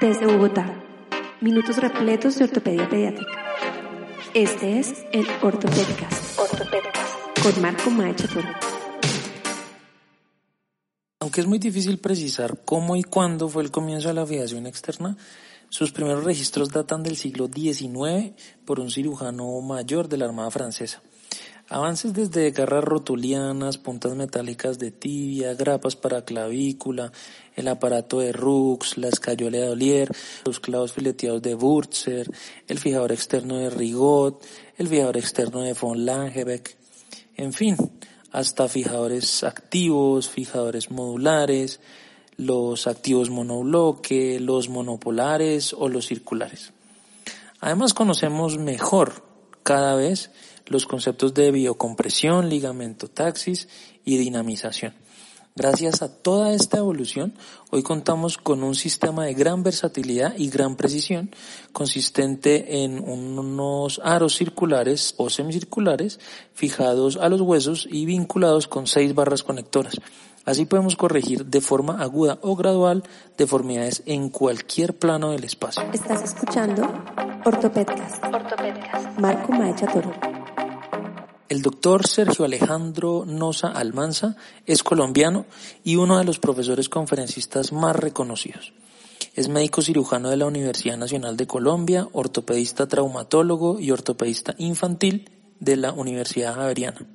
Desde Bogotá, minutos repletos de ortopedia pediátrica. Este es el Ortopedcast, Ortopedcast con Marco Maecha Toro. Aunque es muy difícil precisar cómo y cuándo fue el comienzo de la fijación externa, sus primeros registros datan del siglo XIX por un cirujano mayor de la Armada Francesa. Avances desde garras rotulianas, puntas metálicas de tibia, grapas para clavícula, el aparato de Rux, la escayola de Olier, los clavos fileteados de Wurzer, el fijador externo de Rigot, el fijador externo de von Langebeck, en fin, hasta fijadores activos, fijadores modulares, los activos monobloque, los monopolares o los circulares. Además conocemos mejor cada vez los conceptos de biocompresión, ligamento taxis y dinamización. Gracias a toda esta evolución, hoy contamos con un sistema de gran versatilidad y gran precisión, consistente en unos aros circulares o semicirculares fijados a los huesos y vinculados con seis barras conectoras. Así podemos corregir de forma aguda o gradual deformidades en cualquier plano del espacio. Estás escuchando Ortopedcast. Ortopedcast. Marco Maecha Toro. El doctor Sergio Alejandro Noza Almanza es colombiano y uno de los profesores conferencistas más reconocidos. Es médico cirujano de la Universidad Nacional de Colombia, ortopedista traumatólogo y ortopedista infantil de la Universidad Javeriana.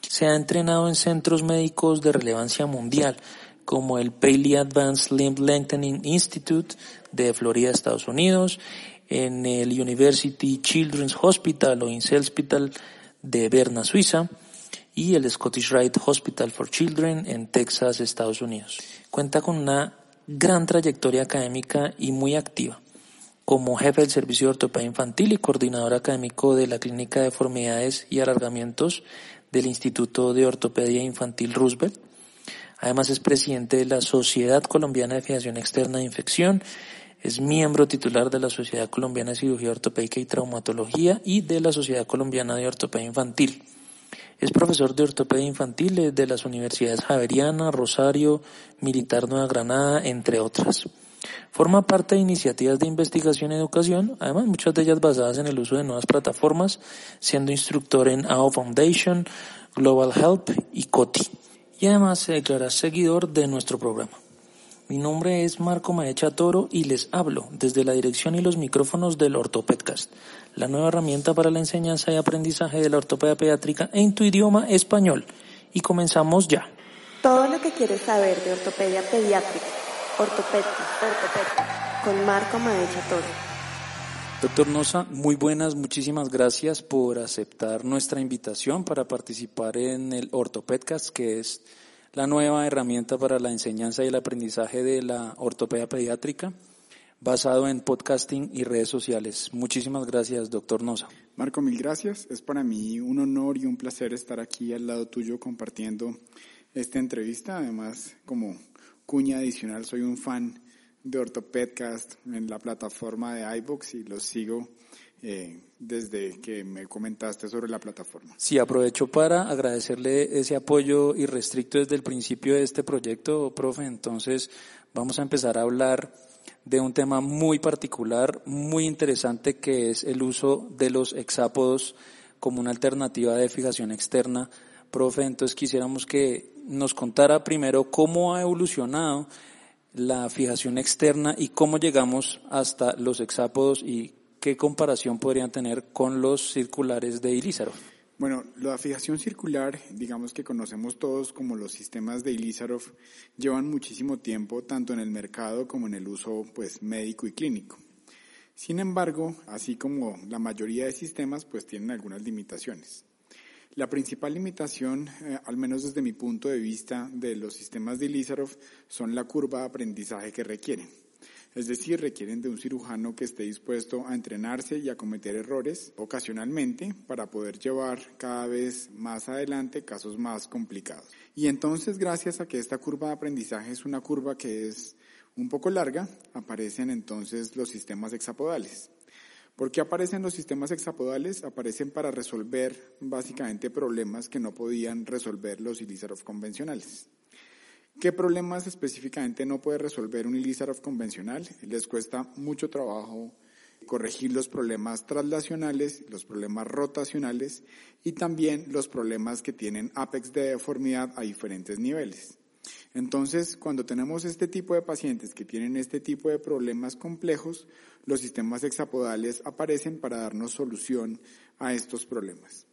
Se ha entrenado en centros médicos de relevancia mundial, como el Paley Advanced Limb Lengthening Institute de Florida, Estados Unidos, en el University Children's Hospital o INSE Hospital de Berna, Suiza, y el Scottish Rite Hospital for Children en Texas, Estados Unidos. Cuenta con una gran trayectoria académica y muy activa. Como jefe del Servicio de Ortopedia Infantil y coordinador académico de la Clínica de Deformidades y Alargamientos del Instituto de Ortopedia Infantil Roosevelt. Además es presidente de la Sociedad Colombiana de Fijación Externa de Infección es miembro titular de la Sociedad Colombiana de Cirugía Ortopédica y Traumatología y de la Sociedad Colombiana de Ortopedia Infantil. Es profesor de ortopedia infantil de las universidades Javeriana, Rosario, Militar Nueva Granada, entre otras. Forma parte de iniciativas de investigación y educación, además muchas de ellas basadas en el uso de nuevas plataformas, siendo instructor en AO Foundation, Global Help y COTI. Y además se declara seguidor de nuestro programa. Mi nombre es Marco Maecha Toro y les hablo desde la dirección y los micrófonos del Ortopedcast, la nueva herramienta para la enseñanza y aprendizaje de la ortopedia pediátrica en tu idioma español. Y comenzamos ya. Todo lo que quieres saber de ortopedia pediátrica, ortopedcast, ortopedcast, con Marco Maecha Toro. Doctor Nosa, muy buenas, muchísimas gracias por aceptar nuestra invitación para participar en el Ortopedcast, que es la nueva herramienta para la enseñanza y el aprendizaje de la ortopedia pediátrica basado en podcasting y redes sociales. Muchísimas gracias, doctor Nosa. Marco, mil gracias. Es para mí un honor y un placer estar aquí al lado tuyo compartiendo esta entrevista. Además, como cuña adicional, soy un fan de Ortopedcast en la plataforma de iBox y los sigo eh, desde que me comentaste sobre la plataforma. Sí, aprovecho para agradecerle ese apoyo irrestricto desde el principio de este proyecto, profe. Entonces, vamos a empezar a hablar de un tema muy particular, muy interesante, que es el uso de los hexápodos como una alternativa de fijación externa. Profe, entonces quisiéramos que nos contara primero cómo ha evolucionado la fijación externa y cómo llegamos hasta los hexápodos y ¿qué comparación podrían tener con los circulares de Ilizarov? Bueno, la fijación circular, digamos que conocemos todos como los sistemas de Ilizarov, llevan muchísimo tiempo tanto en el mercado como en el uso pues médico y clínico. Sin embargo, así como la mayoría de sistemas, pues tienen algunas limitaciones. La principal limitación, eh, al menos desde mi punto de vista, de los sistemas de Ilizarov son la curva de aprendizaje que requieren. Es decir, requieren de un cirujano que esté dispuesto a entrenarse y a cometer errores ocasionalmente para poder llevar cada vez más adelante casos más complicados. Y entonces, gracias a que esta curva de aprendizaje es una curva que es un poco larga, aparecen entonces los sistemas hexapodales. ¿Por qué aparecen los sistemas hexapodales? Aparecen para resolver básicamente problemas que no podían resolver los Ilizarov convencionales. ¿Qué problemas específicamente no puede resolver un Ilizarov convencional? Les cuesta mucho trabajo corregir los problemas traslacionales, los problemas rotacionales y también los problemas que tienen apex de deformidad a diferentes niveles. Entonces, cuando tenemos este tipo de pacientes que tienen este tipo de problemas complejos, los sistemas hexapodales aparecen para darnos solución a estos problemas.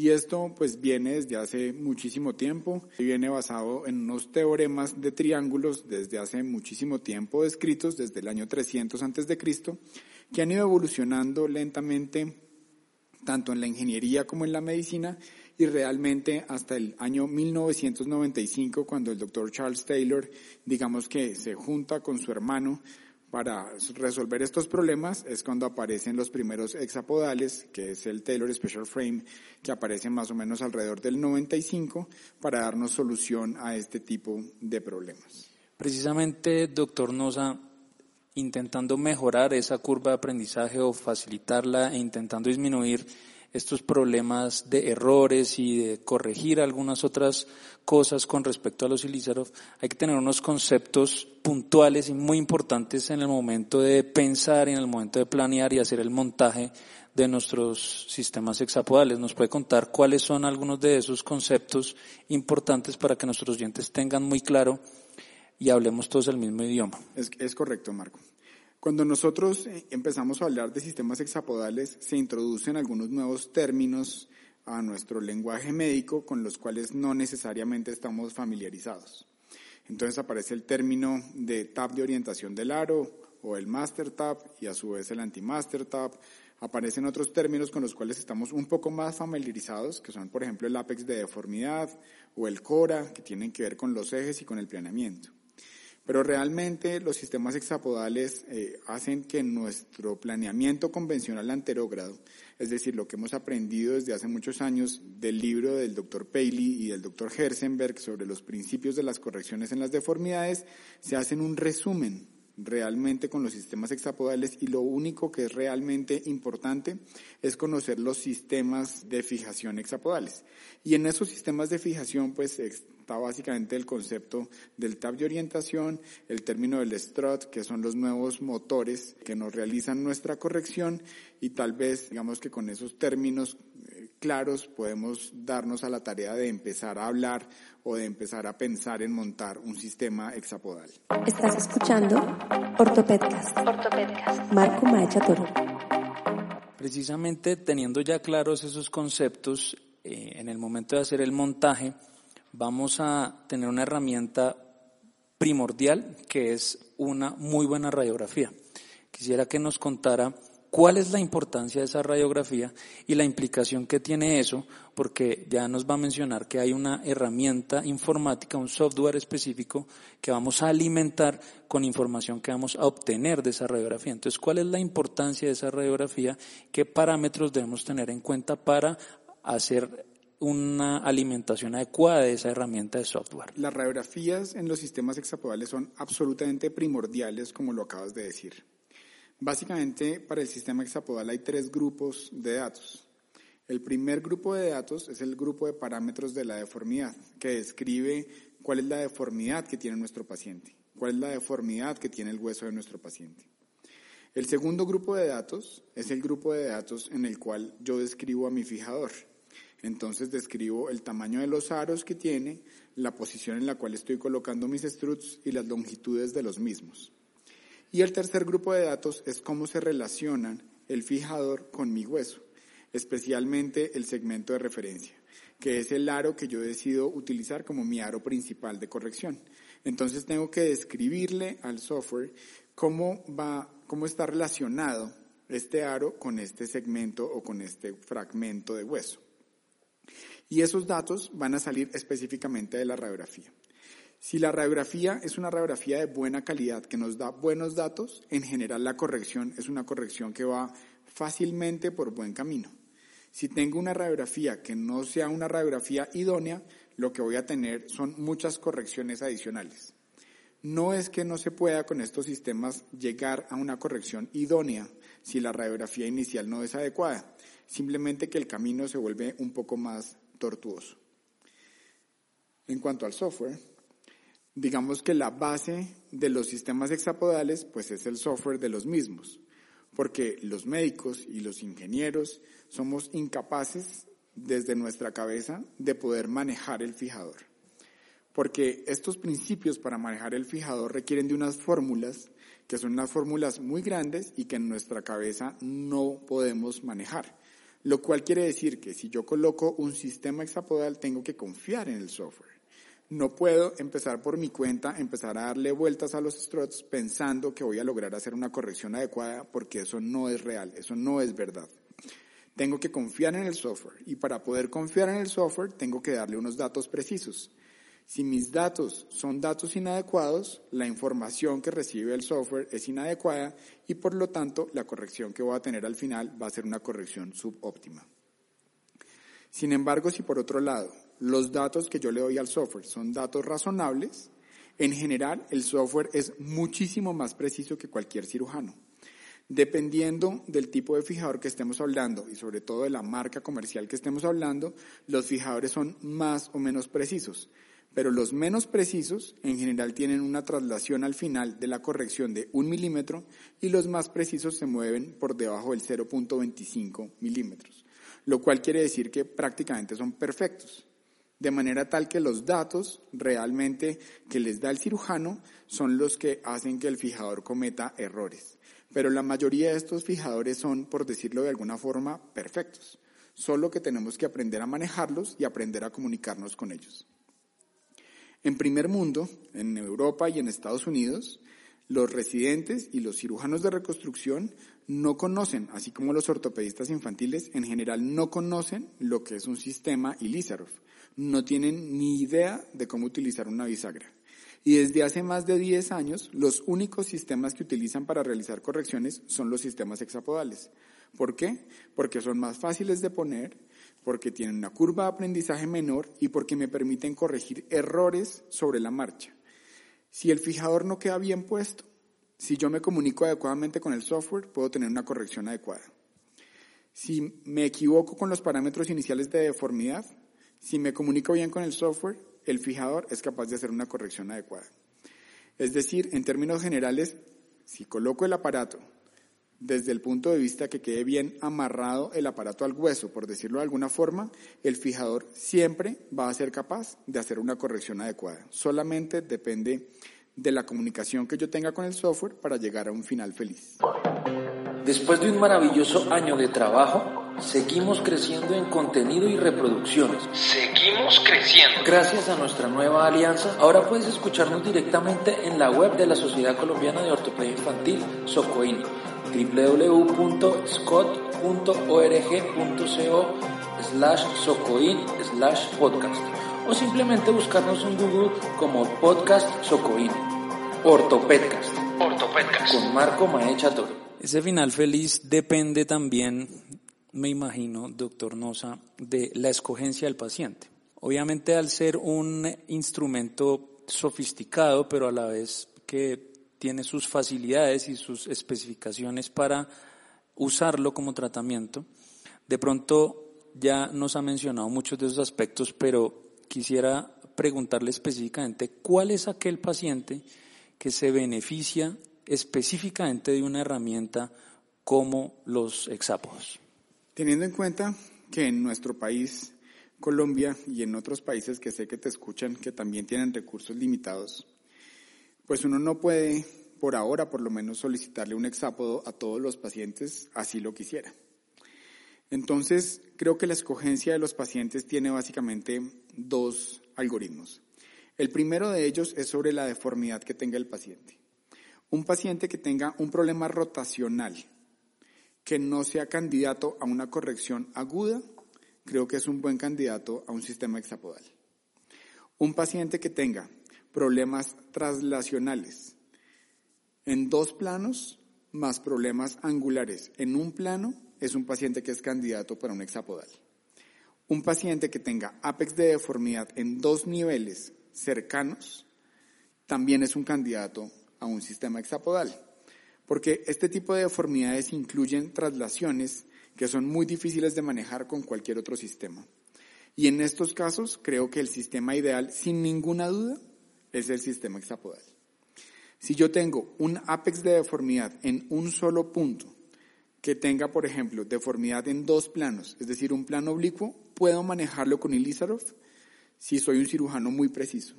Y esto pues viene desde hace muchísimo tiempo, viene basado en unos teoremas de triángulos desde hace muchísimo tiempo descritos desde el año 300 antes de Cristo, que han ido evolucionando lentamente tanto en la ingeniería como en la medicina y realmente hasta el año 1995 cuando el doctor Charles Taylor digamos que se junta con su hermano para resolver estos problemas es cuando aparecen los primeros hexapodales, que es el Taylor Special Frame, que aparece más o menos alrededor del 95 para darnos solución a este tipo de problemas. Precisamente, doctor Nosa, intentando mejorar esa curva de aprendizaje o facilitarla e intentando disminuir estos problemas de errores y de corregir algunas otras cosas con respecto a los Ilizarov, hay que tener unos conceptos puntuales y muy importantes en el momento de pensar y en el momento de planear y hacer el montaje de nuestros sistemas hexapodales. ¿Nos puede contar cuáles son algunos de esos conceptos importantes para que nuestros oyentes tengan muy claro y hablemos todos el mismo idioma? Es, es correcto, Marco. Cuando nosotros eh, empezamos a hablar de sistemas hexapodales, se introducen algunos nuevos términos a nuestro lenguaje médico con los cuales no necesariamente estamos familiarizados. Entonces aparece el término de tab de orientación del aro o el master tab y a su vez el anti-master tab. Aparecen otros términos con los cuales estamos un poco más familiarizados, que son por ejemplo el apex de deformidad o el cora, que tienen que ver con los ejes y con el planeamiento. Pero realmente los sistemas hexapodales eh, hacen que nuestro planeamiento convencional anterógrado, es decir, lo que hemos aprendido desde hace muchos años del libro del doctor Paley y del doctor Herzenberg sobre los principios de las correcciones en las deformidades, se hacen un resumen realmente con los sistemas hexapodales y lo único que es realmente importante es conocer los sistemas de fijación hexapodales. Y en esos sistemas de fijación, pues está básicamente el concepto del tab de orientación, el término del strut, que son los nuevos motores que nos realizan nuestra corrección y tal vez, digamos que con esos términos eh, claros podemos darnos a la tarea de empezar a hablar o de empezar a pensar en montar un sistema hexapodal. Estás escuchando Ortopedcast. Ortopedcast. Marco Maecha Toro. Precisamente teniendo ya claros esos conceptos, eh, en el momento de hacer el montaje, vamos a tener una herramienta primordial que es una muy buena radiografía. Quisiera que nos contara cuál es la importancia de esa radiografía y la implicación que tiene eso, porque ya nos va a mencionar que hay una herramienta informática, un software específico que vamos a alimentar con información que vamos a obtener de esa radiografía. Entonces, ¿cuál es la importancia de esa radiografía? ¿Qué parámetros debemos tener en cuenta para hacer una alimentación adecuada de esa herramienta de software. Las radiografías en los sistemas hexapodales son absolutamente primordiales, como lo acabas de decir. Básicamente, para el sistema hexapodal hay tres grupos de datos. El primer grupo de datos es el grupo de parámetros de la deformidad, que describe cuál es la deformidad que tiene nuestro paciente, cuál es la deformidad que tiene el hueso de nuestro paciente. El segundo grupo de datos es el grupo de datos en el cual yo describo a mi fijador, entonces describo el tamaño de los aros que tiene, la posición en la cual estoy colocando mis struts y las longitudes de los mismos. Y el tercer grupo de datos es cómo se relacionan el fijador con mi hueso, especialmente el segmento de referencia, que es el aro que yo decido utilizar como mi aro principal de corrección. Entonces tengo que describirle al software cómo va, cómo está relacionado este aro con este segmento o con este fragmento de hueso. Y esos datos van a salir específicamente de la radiografía. Si la radiografía es una radiografía de buena calidad que nos da buenos datos, en general la corrección es una corrección que va fácilmente por buen camino. Si tengo una radiografía que no sea una radiografía idónea, lo que voy a tener son muchas correcciones adicionales. No es que no se pueda con estos sistemas llegar a una corrección idónea si la radiografía inicial no es adecuada, simplemente que el camino se vuelve un poco más tortuoso. En cuanto al software, digamos que la base de los sistemas hexapodales pues es el software de los mismos, porque los médicos y los ingenieros somos incapaces desde nuestra cabeza de poder manejar el fijador. Porque estos principios para manejar el fijador requieren de unas fórmulas que son unas fórmulas muy grandes y que en nuestra cabeza no podemos manejar. Lo cual quiere decir que si yo coloco un sistema hexapodal tengo que confiar en el software. No puedo empezar por mi cuenta, empezar a darle vueltas a los struts pensando que voy a lograr hacer una corrección adecuada porque eso no es real, eso no es verdad. Tengo que confiar en el software y para poder confiar en el software tengo que darle unos datos precisos. Si mis datos son datos inadecuados, la información que recibe el software es inadecuada y por lo tanto la corrección que voy a tener al final va a ser una corrección subóptima. Sin embargo, si por otro lado los datos que yo le doy al software son datos razonables, en general el software es muchísimo más preciso que cualquier cirujano. Dependiendo del tipo de fijador que estemos hablando y sobre todo de la marca comercial que estemos hablando, los fijadores son más o menos precisos. Pero los menos precisos en general tienen una traslación al final de la corrección de un milímetro y los más precisos se mueven por debajo del 0.25 milímetros, lo cual quiere decir que prácticamente son perfectos de manera tal que los datos realmente que les da el cirujano son los que hacen que el fijador cometa errores. Pero la mayoría de estos fijadores son, por decirlo de alguna forma, perfectos. Solo que tenemos que aprender a manejarlos y aprender a comunicarnos con ellos. En primer mundo, en Europa y en Estados Unidos, los residentes y los cirujanos de reconstrucción no conocen, así como los ortopedistas infantiles en general no conocen lo que es un sistema Ilizarov no tienen ni idea de cómo utilizar una bisagra. Y desde hace más de 10 años, los únicos sistemas que utilizan para realizar correcciones son los sistemas hexapodales. ¿Por qué? Porque son más fáciles de poner, porque tienen una curva de aprendizaje menor y porque me permiten corregir errores sobre la marcha. Si el fijador no queda bien puesto, si yo me comunico adecuadamente con el software, puedo tener una corrección adecuada. Si me equivoco con los parámetros iniciales de deformidad, si me comunico bien con el software, el fijador es capaz de hacer una corrección adecuada. Es decir, en términos generales, si coloco el aparato desde el punto de vista que quede bien amarrado el aparato al hueso, por decirlo de alguna forma, el fijador siempre va a ser capaz de hacer una corrección adecuada. Solamente depende de la comunicación que yo tenga con el software para llegar a un final feliz. Después de un maravilloso año de trabajo, Seguimos creciendo en contenido y reproducciones. Seguimos creciendo. Gracias a nuestra nueva alianza, ahora puedes escucharnos directamente en la web de la Sociedad Colombiana de Ortopedia Infantil, SOCOIN, www.scott.org.co slash socoin slash podcast o simplemente buscarnos en Google como podcast Socoin. Ortopedcast. Ortopedcast. Con Marco Maecha Toro. Ese final feliz depende también me imagino, doctor Nosa, de la escogencia del paciente. Obviamente al ser un instrumento sofisticado, pero a la vez que tiene sus facilidades y sus especificaciones para usarlo como tratamiento, de pronto ya nos ha mencionado muchos de esos aspectos, pero quisiera preguntarle específicamente cuál es aquel paciente que se beneficia específicamente de una herramienta como los hexápodos. Teniendo en cuenta que en nuestro país, Colombia, y en otros países que sé que te escuchan, que también tienen recursos limitados, pues uno no puede, por ahora por lo menos, solicitarle un hexápodo a todos los pacientes, así lo quisiera. Entonces, creo que la escogencia de los pacientes tiene básicamente dos algoritmos. El primero de ellos es sobre la deformidad que tenga el paciente. Un paciente que tenga un problema rotacional, que no sea candidato a una corrección aguda, creo que es un buen candidato a un sistema hexapodal. Un paciente que tenga problemas traslacionales en dos planos más problemas angulares en un plano es un paciente que es candidato para un hexapodal. Un paciente que tenga apex de deformidad en dos niveles cercanos también es un candidato a un sistema hexapodal porque este tipo de deformidades incluyen traslaciones que son muy difíciles de manejar con cualquier otro sistema. Y en estos casos creo que el sistema ideal, sin ninguna duda, es el sistema hexapodal. Si yo tengo un apex de deformidad en un solo punto, que tenga, por ejemplo, deformidad en dos planos, es decir, un plano oblicuo, puedo manejarlo con Ilizarov si soy un cirujano muy preciso.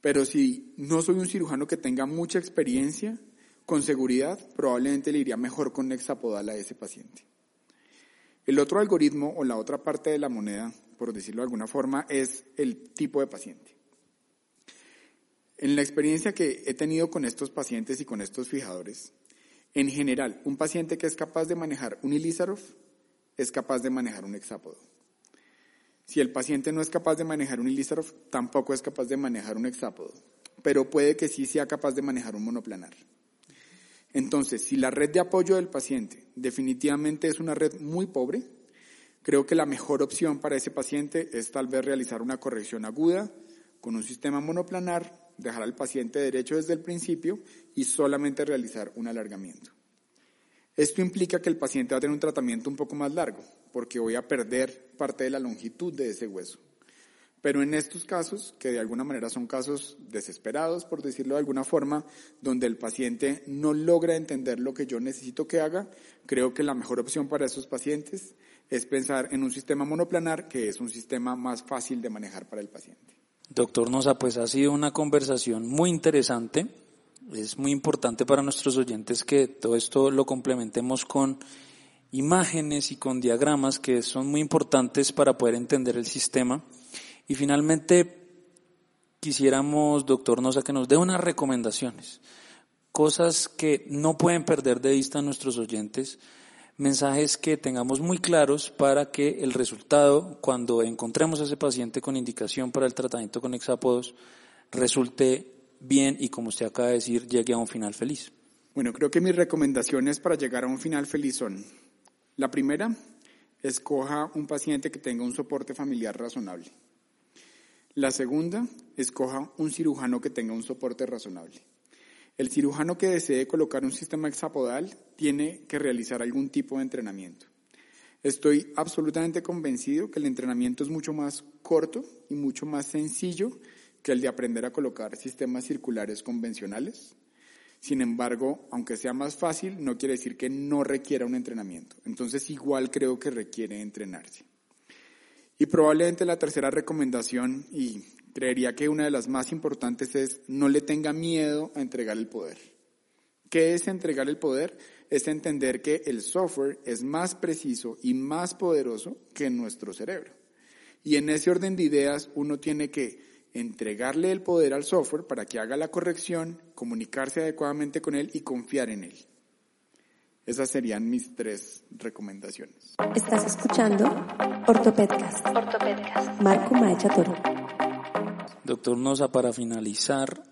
Pero si no soy un cirujano que tenga mucha experiencia, con seguridad, probablemente le iría mejor con hexapodal a ese paciente. El otro algoritmo o la otra parte de la moneda, por decirlo de alguna forma, es el tipo de paciente. En la experiencia que he tenido con estos pacientes y con estos fijadores, en general, un paciente que es capaz de manejar un Ilizarov es capaz de manejar un hexápodo. Si el paciente no es capaz de manejar un Ilizarov, tampoco es capaz de manejar un hexápodo, pero puede que sí sea capaz de manejar un monoplanar. Entonces, si la red de apoyo del paciente definitivamente es una red muy pobre, creo que la mejor opción para ese paciente es tal vez realizar una corrección aguda con un sistema monoplanar, dejar al paciente derecho desde el principio y solamente realizar un alargamiento. Esto implica que el paciente va a tener un tratamiento un poco más largo, porque voy a perder parte de la longitud de ese hueso. Pero en estos casos, que de alguna manera son casos desesperados, por decirlo de alguna forma, donde el paciente no logra entender lo que yo necesito que haga, creo que la mejor opción para esos pacientes es pensar en un sistema monoplanar, que es un sistema más fácil de manejar para el paciente. Doctor Nosa, pues ha sido una conversación muy interesante. Es muy importante para nuestros oyentes que todo esto lo complementemos con imágenes y con diagramas que son muy importantes para poder entender el sistema. Y finalmente, quisiéramos, doctor Nosa, que nos dé unas recomendaciones, cosas que no pueden perder de vista nuestros oyentes, mensajes que tengamos muy claros para que el resultado, cuando encontremos a ese paciente con indicación para el tratamiento con hexápodos, resulte bien y, como usted acaba de decir, llegue a un final feliz. Bueno, creo que mis recomendaciones para llegar a un final feliz son, la primera, escoja un paciente que tenga un soporte familiar razonable. La segunda, escoja un cirujano que tenga un soporte razonable. El cirujano que desee colocar un sistema hexapodal tiene que realizar algún tipo de entrenamiento. Estoy absolutamente convencido que el entrenamiento es mucho más corto y mucho más sencillo que el de aprender a colocar sistemas circulares convencionales. Sin embargo, aunque sea más fácil, no quiere decir que no requiera un entrenamiento. Entonces, igual creo que requiere entrenarse. Y probablemente la tercera recomendación, y creería que una de las más importantes es no le tenga miedo a entregar el poder. ¿Qué es entregar el poder? Es entender que el software es más preciso y más poderoso que nuestro cerebro. Y en ese orden de ideas uno tiene que entregarle el poder al software para que haga la corrección, comunicarse adecuadamente con él y confiar en él. Esas serían mis tres recomendaciones. Estás escuchando Ortopedcast. Ortopedcast. Marco Maecha Toro. Doctor Nosa, para finalizar,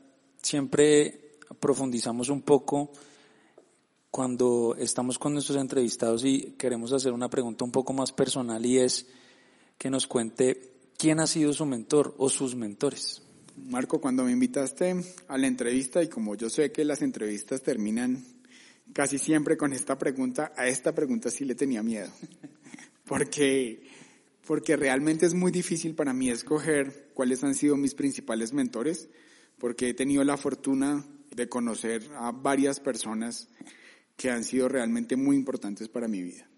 siempre profundizamos un poco cuando estamos con nuestros entrevistados y queremos hacer una pregunta un poco más personal y es que nos cuente quién ha sido su mentor o sus mentores. Marco, cuando me invitaste a la entrevista y como yo sé que las entrevistas terminan casi siempre con esta pregunta, a esta pregunta sí le tenía miedo. Porque, porque realmente es muy difícil para mí escoger cuáles han sido mis principales mentores, porque he tenido la fortuna de conocer a varias personas que han sido realmente muy importantes para mi vida.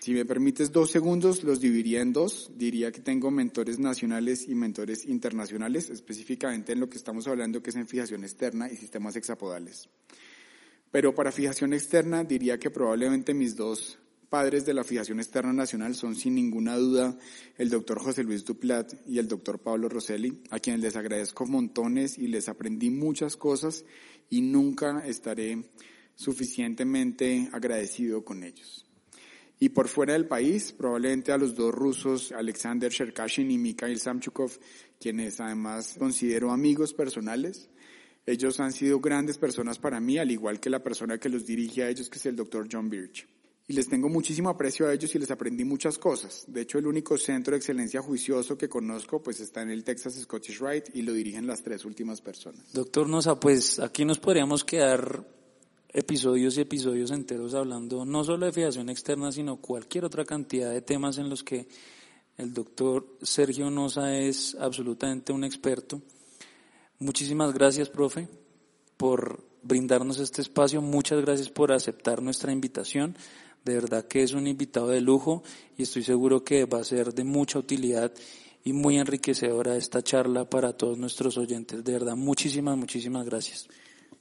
Si me permites dos segundos, los dividiría en dos. Diría que tengo mentores nacionales y mentores internacionales, específicamente en lo que estamos hablando que es en fijación externa y sistemas hexapodales. Pero para fijación externa diría que probablemente mis dos padres de la fijación externa nacional son sin ninguna duda el doctor José Luis Duplat y el doctor Pablo Rosselli, a quienes les agradezco montones y les aprendí muchas cosas y nunca estaré suficientemente agradecido con ellos. Y por fuera del país, probablemente a los dos rusos, Alexander Sherkashin y Mikhail Samchukov, quienes además considero amigos personales, ellos han sido grandes personas para mí, al igual que la persona que los dirige a ellos, que es el doctor John Birch. Y les tengo muchísimo aprecio a ellos y les aprendí muchas cosas. De hecho, el único centro de excelencia juicioso que conozco, pues está en el Texas Scottish Rite y lo dirigen las tres últimas personas. Doctor Nosa, pues aquí nos podríamos quedar episodios y episodios enteros hablando no solo de fijación externa, sino cualquier otra cantidad de temas en los que el doctor Sergio Nosa es absolutamente un experto. Muchísimas gracias, profe, por brindarnos este espacio. Muchas gracias por aceptar nuestra invitación. De verdad que es un invitado de lujo y estoy seguro que va a ser de mucha utilidad y muy enriquecedora esta charla para todos nuestros oyentes. De verdad, muchísimas, muchísimas gracias.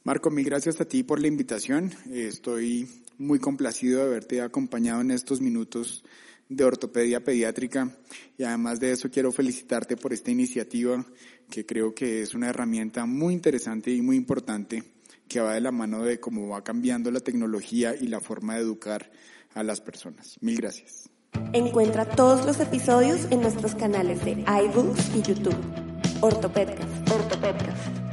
Marco, mil gracias a ti por la invitación. Estoy muy complacido de haberte acompañado en estos minutos de ortopedia pediátrica y además de eso quiero felicitarte por esta iniciativa que creo que es una herramienta muy interesante y muy importante que va de la mano de cómo va cambiando la tecnología y la forma de educar a las personas. Mil gracias. Encuentra todos los episodios en nuestros canales de iBooks y YouTube. Ortopedcast. Ortopedcast.